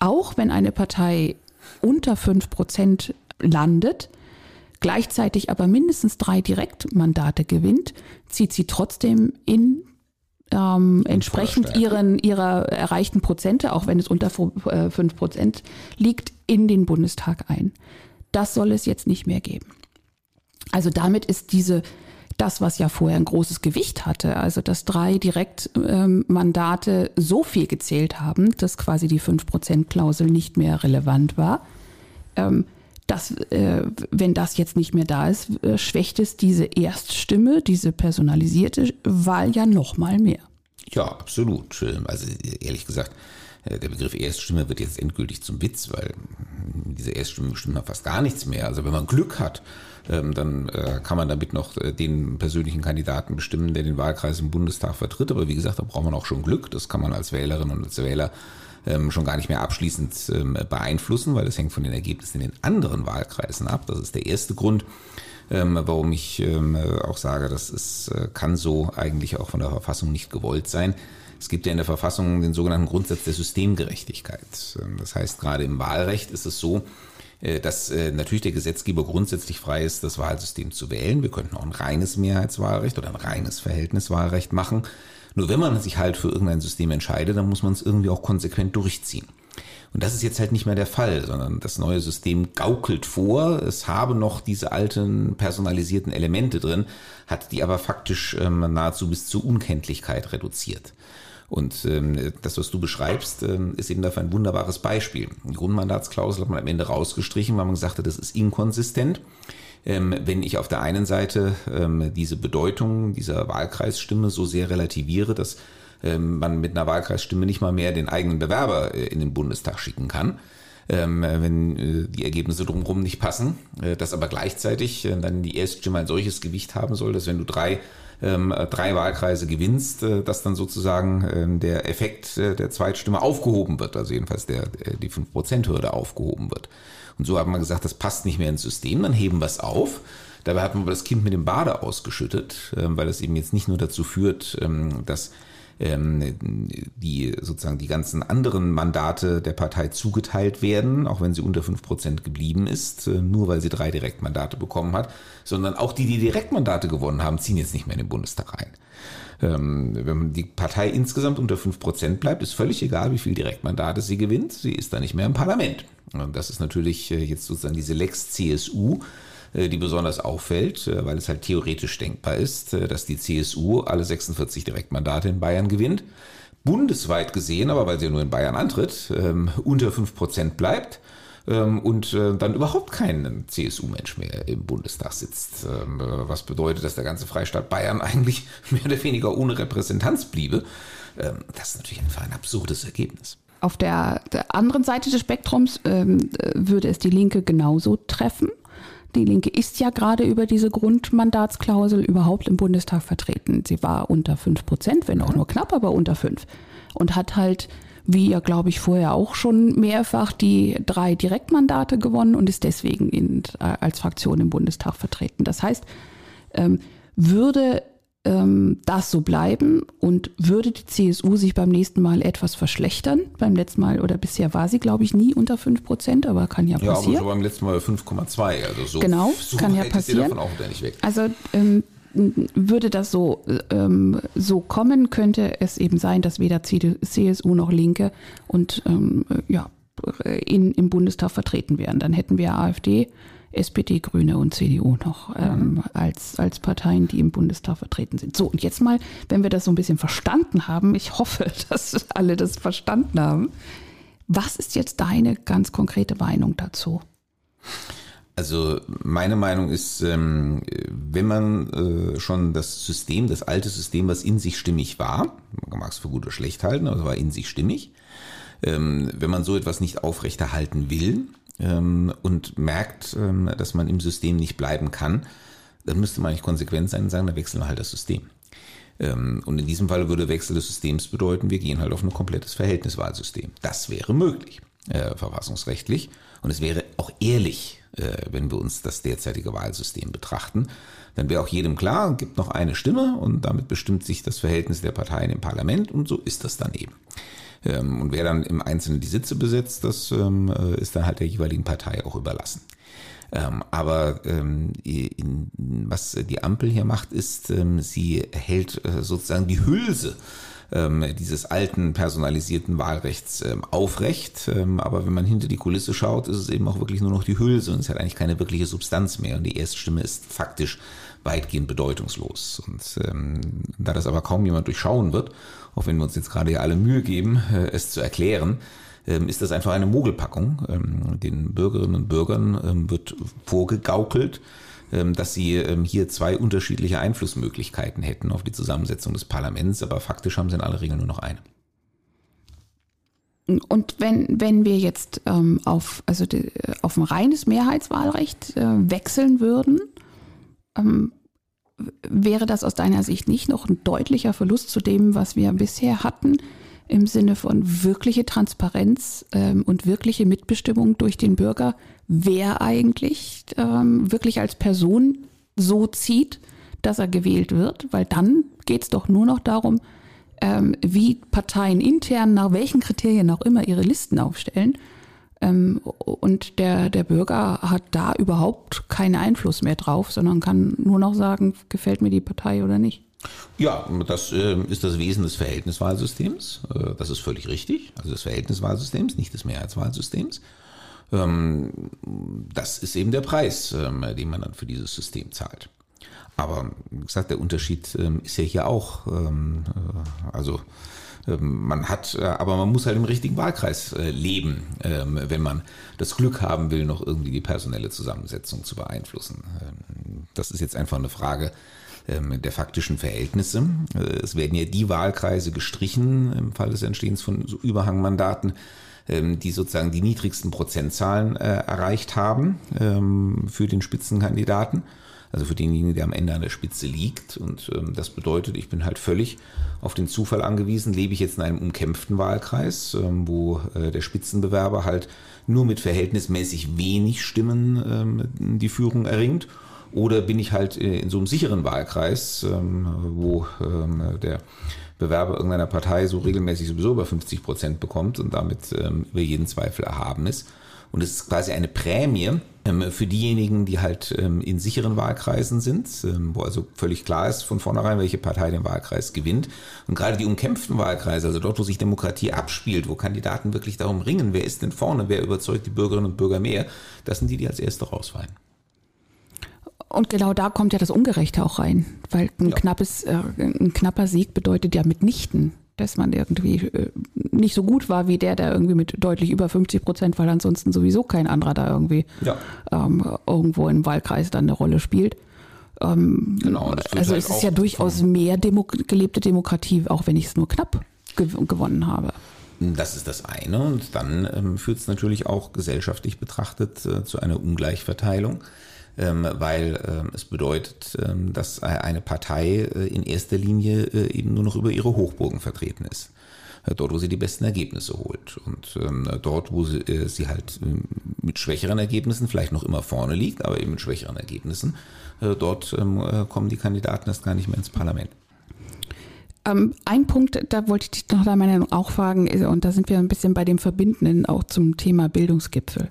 auch wenn eine Partei unter 5 Prozent landet, gleichzeitig aber mindestens drei Direktmandate gewinnt, zieht sie trotzdem in ähm, entsprechend ihren, ihrer erreichten Prozente, auch wenn es unter 5 äh, Prozent liegt, in den Bundestag ein. Das soll es jetzt nicht mehr geben. Also damit ist diese das, was ja vorher ein großes Gewicht hatte, also dass drei Direktmandate ähm, so viel gezählt haben, dass quasi die 5%-Klausel nicht mehr relevant war. Ähm, das, äh, wenn das jetzt nicht mehr da ist, äh, schwächt es diese Erststimme, diese personalisierte Wahl ja noch mal mehr. Ja, absolut. Also ehrlich gesagt, äh, der Begriff Erststimme wird jetzt endgültig zum Witz, weil diese Erststimme bestimmt fast gar nichts mehr. Also wenn man Glück hat, ähm, dann äh, kann man damit noch äh, den persönlichen Kandidaten bestimmen, der den Wahlkreis im Bundestag vertritt. Aber wie gesagt, da braucht man auch schon Glück. Das kann man als Wählerin und als Wähler ähm, schon gar nicht mehr abschließend ähm, beeinflussen, weil das hängt von den Ergebnissen in den anderen Wahlkreisen ab. Das ist der erste Grund. warum ich auch sage, das ist, kann so eigentlich auch von der Verfassung nicht gewollt sein. Es gibt ja in der Verfassung den sogenannten Grundsatz der Systemgerechtigkeit. Das heißt, gerade im Wahlrecht ist es so, äh, dass äh, natürlich der Gesetzgeber grundsätzlich frei ist, das Wahlsystem zu wählen. Wir könnten auch ein reines Mehrheitswahlrecht oder ein reines Verhältniswahlrecht machen. Nur wenn man sich halt für irgendein System entscheidet, dann muss man es irgendwie auch konsequent durchziehen. Und das ist jetzt halt nicht mehr der Fall, sondern das neue System gaukelt vor, es habe noch diese alten personalisierten Elemente drin, hat die aber faktisch ähm, nahezu bis zur Unkenntlichkeit reduziert. Und ähm, das, was du beschreibst, ähm, ist eben dafür ein wunderbares Beispiel. Die Grundmandatsklausel hat man am Ende rausgestrichen, weil man gesagt hat, das ist inkonsistent. Ähm, wenn ich auf der einen Seite ähm, diese Bedeutung dieser Wahlkreisstimme so sehr relativiere, dass ähm, man mit einer Wahlkreisstimme nicht mal mehr den eigenen Bewerber äh, in den Bundestag schicken kann, ähm, wenn äh, die Ergebnisse drumherum nicht passen, äh, dass aber gleichzeitig äh, dann die Erststimme ein solches Gewicht haben soll, dass wenn du drei ähm, drei Wahlkreise gewinnst, äh, dass dann sozusagen ähm, der Effekt äh, der Zweitstimme aufgehoben wird, also jedenfalls der, äh, die 5%-Hürde aufgehoben wird. Und so haben wir gesagt, das passt nicht mehr ins System, dann heben wir es auf. Dabei hat man das Kind mit dem Bade ausgeschüttet, ähm, weil es eben jetzt nicht nur dazu führt, ähm, dass ähm, die sozusagen die ganzen anderen Mandate der Partei zugeteilt werden, auch wenn sie unter fünf Prozent geblieben ist, äh, nur weil sie drei Direktmandate bekommen hat, sondern auch die, die Direktmandate gewonnen haben, ziehen jetzt nicht mehr in den Bundestag ein. Ähm, wenn die Partei insgesamt unter fünf Prozent bleibt, ist völlig egal, wie viel Direktmandate sie gewinnt, sie ist da nicht mehr im Parlament. Und das ist natürlich äh, jetzt sozusagen diese Lex CSU, die besonders auffällt, äh, weil es halt theoretisch denkbar ist, äh, dass die CSU alle 46 Direktmandate in Bayern gewinnt. Bundesweit gesehen, aber weil sie ja nur in Bayern antritt, ähm, unter 5 Prozent bleibt ähm, und dann überhaupt kein CSU-Mensch mehr im Bundestag sitzt. Ähm, was bedeutet, dass der ganze Freistaat Bayern eigentlich mehr oder weniger ohne Repräsentanz bliebe. Das ist natürlich einfach ein absurdes Ergebnis. Auf der, der anderen Seite des Spektrums ähm, würde es die Linke genauso treffen. Die Linke ist ja gerade über diese Grundmandatsklausel überhaupt im Bundestag vertreten. Sie war unter fünf Prozent, wenn auch nur knapp, aber unter fünf. Und hat halt, wie ja, glaube ich, vorher auch schon mehrfach die drei Direktmandate gewonnen und ist deswegen in, äh, als Fraktion im Bundestag vertreten. Das heißt, ähm, würde ähm, das so bleiben und würde die CSU sich beim nächsten Mal etwas verschlechtern? Beim letzten Mal oder bisher war sie, glaube ich, nie unter 5 Prozent, aber kann ja passieren. Ja, aber so beim letzten Mal 5,2. Also so, genau, so kann ja passieren. Also ähm, würde das so, ähm, so kommen, könnte es eben sein, dass weder CSU noch Linke und ähm, ja, in, im Bundestag vertreten wären. Dann hätten wir AfD, SPD, Grüne und CDU noch ähm, als, als Parteien, die im Bundestag vertreten sind. So, und jetzt mal, wenn wir das so ein bisschen verstanden haben, ich hoffe, dass alle das verstanden haben, was ist jetzt deine ganz konkrete Meinung dazu? Also meine Meinung ist, ähm, wenn man äh, schon das System, das alte System, was in sich stimmig war, man mag es für gut oder schlecht halten, aber es war in sich stimmig, ähm, wenn man so etwas nicht aufrechterhalten will, ähm, und merkt, ähm, dass man im System nicht bleiben kann, dann müsste man eigentlich konsequent sein und sagen, dann wechseln wir halt das System. Ähm, und in diesem Fall würde Wechsel des Systems bedeuten, wir gehen halt auf ein komplettes Verhältniswahlsystem. Das wäre möglich, äh, verfassungsrechtlich. Und es wäre auch ehrlich, äh, wenn wir uns das derzeitige Wahlsystem betrachten. Dann wäre auch jedem klar, gibt noch eine Stimme und damit bestimmt sich das Verhältnis der Parteien im Parlament und so ist das dann eben. Ähm, und wer dann im Einzelnen die Sitze besetzt, das ähm, äh, ist dann halt der jeweiligen Partei auch überlassen. Ähm, aber ähm, in, was die Ampel hier macht, ist, ähm, sie hält äh, sozusagen die Hülse ähm, dieses alten personalisierten Wahlrechts ähm, aufrecht. Ähm, aber wenn man hinter die Kulisse schaut, ist es eben auch wirklich nur noch die Hülse und es hat eigentlich keine wirkliche Substanz mehr. Und die Erststimme ist faktisch weitgehend bedeutungslos. Und ähm, da das aber kaum jemand durchschauen wird, auch wenn wir uns jetzt gerade ja alle Mühe geben, äh, es zu erklären, ähm, ist das einfach eine Mogelpackung. Ähm, den Bürgerinnen und Bürgern ähm, wird vorgegaukelt, dass sie hier zwei unterschiedliche Einflussmöglichkeiten hätten auf die Zusammensetzung des Parlaments, aber faktisch haben sie in aller Regel nur noch eine. Und wenn, wenn wir jetzt auf, also die, auf ein reines Mehrheitswahlrecht äh, wechseln würden, ähm, wäre das aus deiner Sicht nicht noch ein deutlicher Verlust zu dem, was wir bisher hatten? im Sinne von wirkliche Transparenz ähm, und wirkliche Mitbestimmung durch den Bürger, wer eigentlich ähm, wirklich als Person so zieht, dass er gewählt wird, weil dann geht es doch nur noch darum, ähm, wie Parteien intern nach welchen Kriterien auch immer ihre Listen aufstellen. Ähm, und der, der Bürger hat da überhaupt keinen Einfluss mehr drauf, sondern kann nur noch sagen, gefällt mir die Partei oder nicht. Ja, das äh, ist das Wesen des Verhältniswahlsystems. Äh, das ist völlig richtig. Also des Verhältniswahlsystems, nicht des Mehrheitswahlsystems. Ähm, das ist eben der Preis, ähm, den man dann für dieses System zahlt. Aber wie gesagt, der Unterschied ist ja hier auch, äh, also man hat, äh, aber man muss halt im richtigen Wahlkreis äh, leben, ähm, wenn man das Glück haben will, noch irgendwie die personelle Zusammensetzung zu beeinflussen. Das ist jetzt einfach eine Frage ähm, der faktischen Verhältnisse. Äh, es werden ja die Wahlkreise gestrichen im Fall des Entstehens von Überhangmandaten, ähm, die sozusagen die niedrigsten Prozentzahlen erreicht haben ähm, für den Spitzenkandidaten. Also für denjenigen, der am Ende an der Spitze liegt. Und das bedeutet, ich bin halt völlig auf den Zufall angewiesen. Lebe ich jetzt in einem umkämpften Wahlkreis, wo äh, der Spitzenbewerber halt nur mit verhältnismäßig wenig Stimmen die Führung erringt oder bin ich halt äh, in so einem sicheren Wahlkreis, ähm, wo ähm, der Bewerber irgendeiner Partei so regelmäßig sowieso über 50 Prozent bekommt und damit ähm, über jeden Zweifel erhaben ist. Und es ist quasi eine Prämie für diejenigen, die halt in sicheren Wahlkreisen sind, wo also völlig klar ist von vornherein, welche Partei den Wahlkreis gewinnt. Und gerade die umkämpften Wahlkreise, also dort, wo sich Demokratie abspielt, wo Kandidaten wirklich darum ringen, wer ist denn vorne, wer überzeugt die Bürgerinnen und Bürger mehr, das sind die, die als Erste rausfallen. Und genau da kommt ja das Ungerechte auch rein, weil ein, ja. knappes, äh, ein knapper Sieg bedeutet ja mitnichten, dass man irgendwie äh, nicht so gut war wie der, der irgendwie mit deutlich über 50 Prozent, weil ansonsten sowieso kein anderer da irgendwie ja. ähm, irgendwo im Wahlkreis dann eine Rolle spielt. Ähm, genau, also halt es ist ja durchaus mehr Demo gelebte Demokratie, auch wenn ich es nur knapp gew gewonnen habe. Das ist das eine und dann ähm, führt es natürlich auch gesellschaftlich betrachtet äh, zu einer Ungleichverteilung. Ähm, weil ähm, es bedeutet, ähm, dass eine Partei äh, in erster Linie äh, eben nur noch über ihre Hochburgen vertreten ist äh, dort, wo sie die besten Ergebnisse holt. Und dort, wo sie, sie halt mit schwächeren Ergebnissen vielleicht noch immer vorne liegt, aber eben mit schwächeren Ergebnissen, dort kommen die Kandidaten erst gar nicht mehr ins Parlament. Ein Punkt, da wollte ich dich noch Meinung auch fragen, und da sind wir ein bisschen bei dem Verbindenden auch zum Thema Bildungsgipfel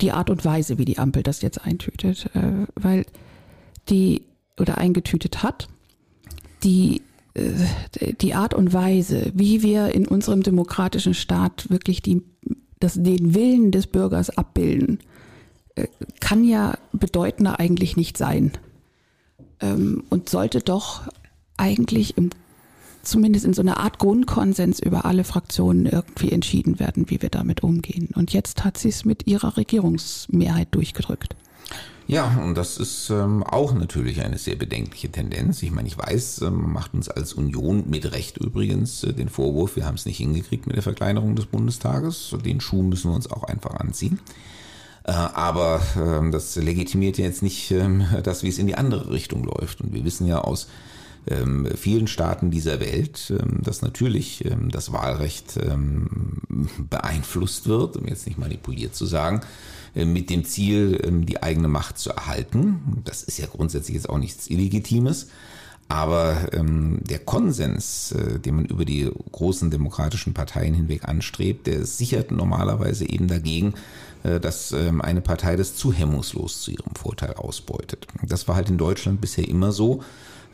die Art und Weise, wie die Ampel das jetzt eintütet, äh, weil die oder eingetütet hat, die äh, die Art und Weise, wie wir in unserem demokratischen Staat wirklich die, das, den Willen des Bürgers abbilden, äh, kann ja bedeutender eigentlich nicht sein. Ähm, und sollte doch eigentlich im zumindest in so einer Art Grundkonsens über alle Fraktionen irgendwie entschieden werden, wie wir damit umgehen. Und jetzt hat sie es mit ihrer Regierungsmehrheit durchgedrückt. Ja, und das ist ähm, auch natürlich eine sehr bedenkliche Tendenz. Ich meine, ich weiß, man ähm, macht uns als Union mit Recht übrigens äh, den Vorwurf, wir haben es nicht hingekriegt mit der Verkleinerung des Bundestages. Den Schuh müssen wir uns auch einfach anziehen. Äh, aber ähm, das legitimiert ja jetzt nicht ähm, das, wie es in die andere Richtung läuft. Und wir wissen ja aus vielen Staaten dieser Welt, dass natürlich das Wahlrecht beeinflusst wird, um jetzt nicht manipuliert zu sagen, äh, mit dem Ziel, die eigene Macht zu erhalten. Das ist ja grundsätzlich jetzt auch nichts Illegitimes. Aber ähm, der Konsens, äh, den man über die großen demokratischen Parteien hinweg anstrebt, der sichert normalerweise eben dagegen, äh, dass ähm, eine Partei das zu hemmungslos zu ihrem Vorteil ausbeutet. Das war halt in Deutschland bisher immer so,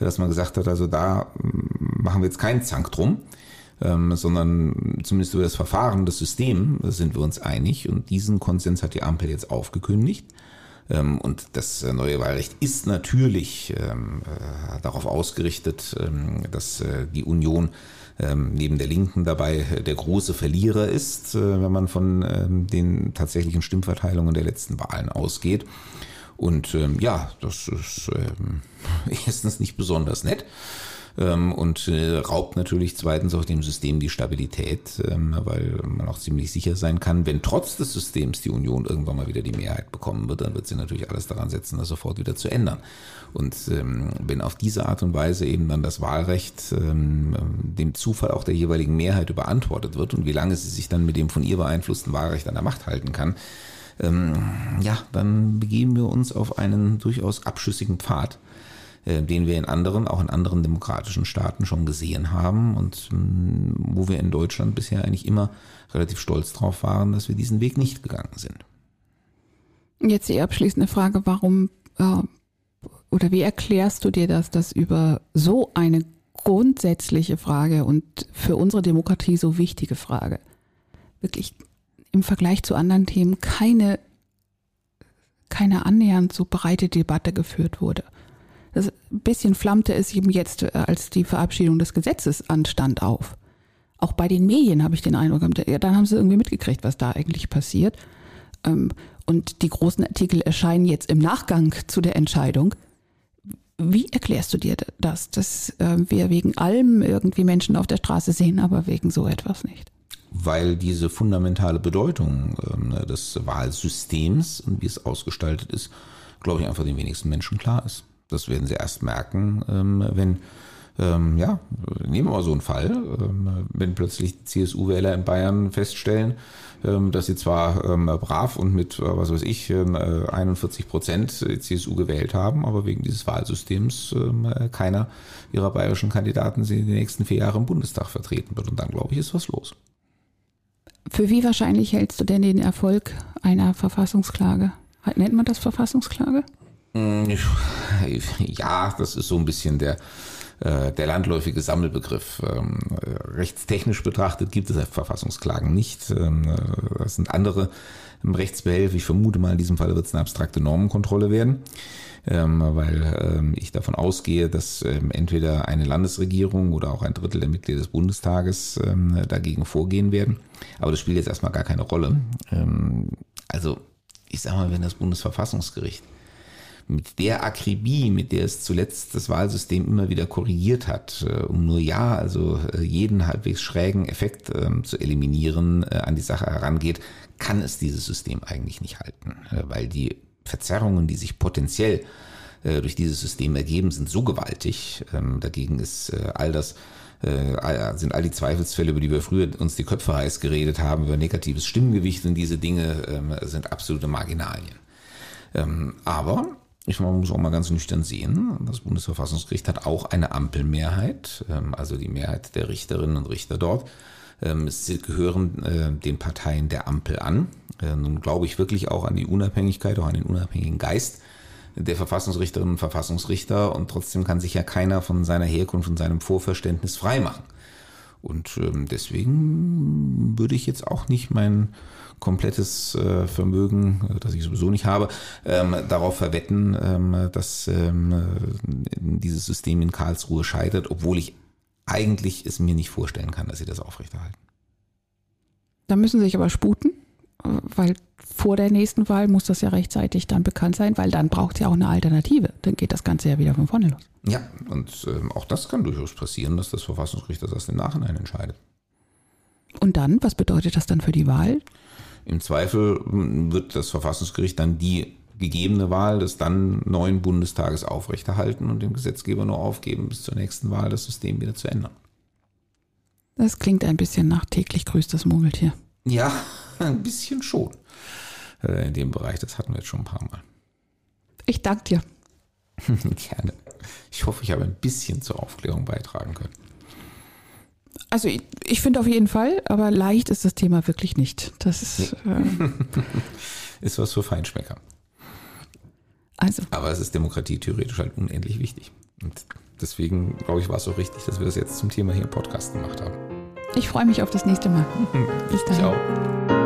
dass man gesagt hat, also da mm, machen wir jetzt keinen Zank drum, ähm, sondern zumindest über das Verfahren, das System sind wir uns einig und diesen Konsens hat die Ampel jetzt aufgekündigt. Ähm, und das äh, neue Wahlrecht ist natürlich ähm, äh, darauf ausgerichtet, dass äh, die Union neben der Linken dabei der große Verlierer ist, wenn man von den tatsächlichen Stimmverteilungen der letzten Wahlen ausgeht. Und ja, das ist erstens nicht besonders nett ähm, und äh, raubt natürlich zweitens auch dem System die Stabilität, ähm, weil man auch ziemlich sicher sein kann, wenn trotz des Systems die Union irgendwann mal wieder die Mehrheit bekommen wird, dann wird sie natürlich alles daran setzen, das sofort wieder zu ändern. Und ähm, wenn auf diese Art und Weise eben dann das Wahlrecht ähm, dem Zufall auch der jeweiligen Mehrheit überantwortet wird und wie lange sie sich dann mit dem von ihr beeinflussten Wahlrecht an der Macht halten kann, ähm, ja, dann begeben wir uns auf einen durchaus abschüssigen Pfad äh, den wir in anderen, auch in anderen demokratischen Staaten schon gesehen haben und mm, wo wir in Deutschland bisher eigentlich immer relativ stolz drauf waren, dass wir diesen Weg nicht gegangen sind. Jetzt die abschließende Frage, warum äh, oder wie erklärst du dir das, dass über so eine grundsätzliche Frage und für unsere Demokratie so wichtige Frage wirklich im Vergleich zu anderen Themen keine, keine annähernd so breite Debatte geführt wurde? Das ein bisschen flammte es eben jetzt, äh, als die Verabschiedung des Gesetzes anstand, auf. Auch bei den Medien habe ich den Eindruck, ja, dann haben sie irgendwie mitgekriegt, was da eigentlich passiert. Ähm, und die großen Artikel erscheinen jetzt im Nachgang zu der Entscheidung. Wie erklärst du dir das, dass äh, wir wegen allem irgendwie Menschen auf der Straße sehen, aber wegen so etwas nicht? Weil diese fundamentale Bedeutung ähm, des Wahlsystems und wie es ausgestaltet ist, glaube ich, einfach den wenigsten Menschen klar ist. Das werden sie erst merken, ähm, wenn, ähm, ja, nehmen wir mal so einen Fall, wenn plötzlich CSU-Wähler in Bayern feststellen, dass sie zwar brav und mit, äh, was weiß ich, 41 Prozent CSU gewählt haben, aber wegen dieses Wahlsystems keiner ihrer bayerischen Kandidaten sie in den nächsten vier Jahren im Bundestag vertreten wird. Und dann, glaube ich, ist was los. Für wie wahrscheinlich hältst du denn den Erfolg einer Verfassungsklage? Nennt man das Verfassungsklage? Hm, ja, das ist so ein bisschen der, äh, der landläufige Sammelbegriff. Ähm, rechtstechnisch betrachtet gibt es Verfassungsklagen nicht. Ähm, äh, das sind andere Rechtsbehelfe. Ich vermute mal, in diesem Fall wird es eine abstrakte Normenkontrolle werden, ähm, weil ich davon ausgehe, dass entweder eine Landesregierung oder auch ein Drittel der Mitglieder des Bundestages dagegen vorgehen werden. Aber das spielt jetzt erstmal gar keine Rolle. Also ich sage mal, wenn das Bundesverfassungsgericht mit der Akribie, mit der es zuletzt das Wahlsystem immer wieder korrigiert hat, äh, um nur ja, also äh, jeden halbwegs schrägen Effekt ähm, zu eliminieren, äh, an die Sache herangeht, kann es dieses System eigentlich nicht halten, weil die Verzerrungen, die sich potenziell durch dieses System ergeben, sind so gewaltig. Ähm, dagegen ist all das sind all die Zweifelsfälle, über die wir früher uns die Köpfe heiß geredet haben, über negatives Stimmgewicht und diese Dinge ähm, sind absolute Marginalien. aber ich muss auch mal ganz nüchtern sehen, das Bundesverfassungsgericht hat auch eine Ampelmehrheit, ähm, also die Mehrheit der Richterinnen und Richter dort. Ähm, es gehören äh, den Parteien der Ampel an. Äh, nun glaube ich wirklich auch an die Unabhängigkeit, auch an den unabhängigen Geist der Verfassungsrichterinnen und Verfassungsrichter und trotzdem kann sich ja keiner von seiner Herkunft und seinem Vorverständnis freimachen. Und ähm, deswegen würde ich jetzt auch nicht mein komplettes äh, Vermögen, äh, das ich sowieso nicht habe, ähm, darauf verwetten, ähm, dass ähm, dieses System in Karlsruhe scheitert, obwohl ich eigentlich es mir nicht vorstellen kann, dass sie das aufrechterhalten. Da müssen sie sich aber sputen, weil vor der nächsten Wahl muss das ja rechtzeitig dann bekannt sein, weil dann braucht es ja auch eine Alternative. Dann geht das Ganze ja wieder von vorne los. Ja, und ähm, auch das kann durchaus passieren, dass das Verfassungsgericht das erst im Nachhinein entscheidet. Und dann, was bedeutet das dann für die Wahl? Im Zweifel wird das Verfassungsgericht dann die gegebene Wahl des dann neuen Bundestages aufrechterhalten und dem Gesetzgeber nur aufgeben, bis zur nächsten Wahl das System wieder zu ändern. Das klingt ein bisschen nach täglich grüßt das Murmeltier. Ja, ein bisschen schon. Äh, in dem Bereich, das hatten wir jetzt schon ein paar Mal. Ich danke dir. Gerne. Ich hoffe, ich habe ein bisschen zur Aufklärung beitragen können. Also ich, ich finde auf jeden Fall, aber leicht ist das Thema wirklich nicht. Das ist, äh, ist was für Feinschmecker. Also. Aber es ist Demokratie theoretisch halt unendlich wichtig. Und deswegen, glaube ich, war es auch richtig, dass wir das jetzt zum Thema hier im Podcast gemacht haben. Ich freue mich auf das nächste Mal. Bis dahin. Ich auch.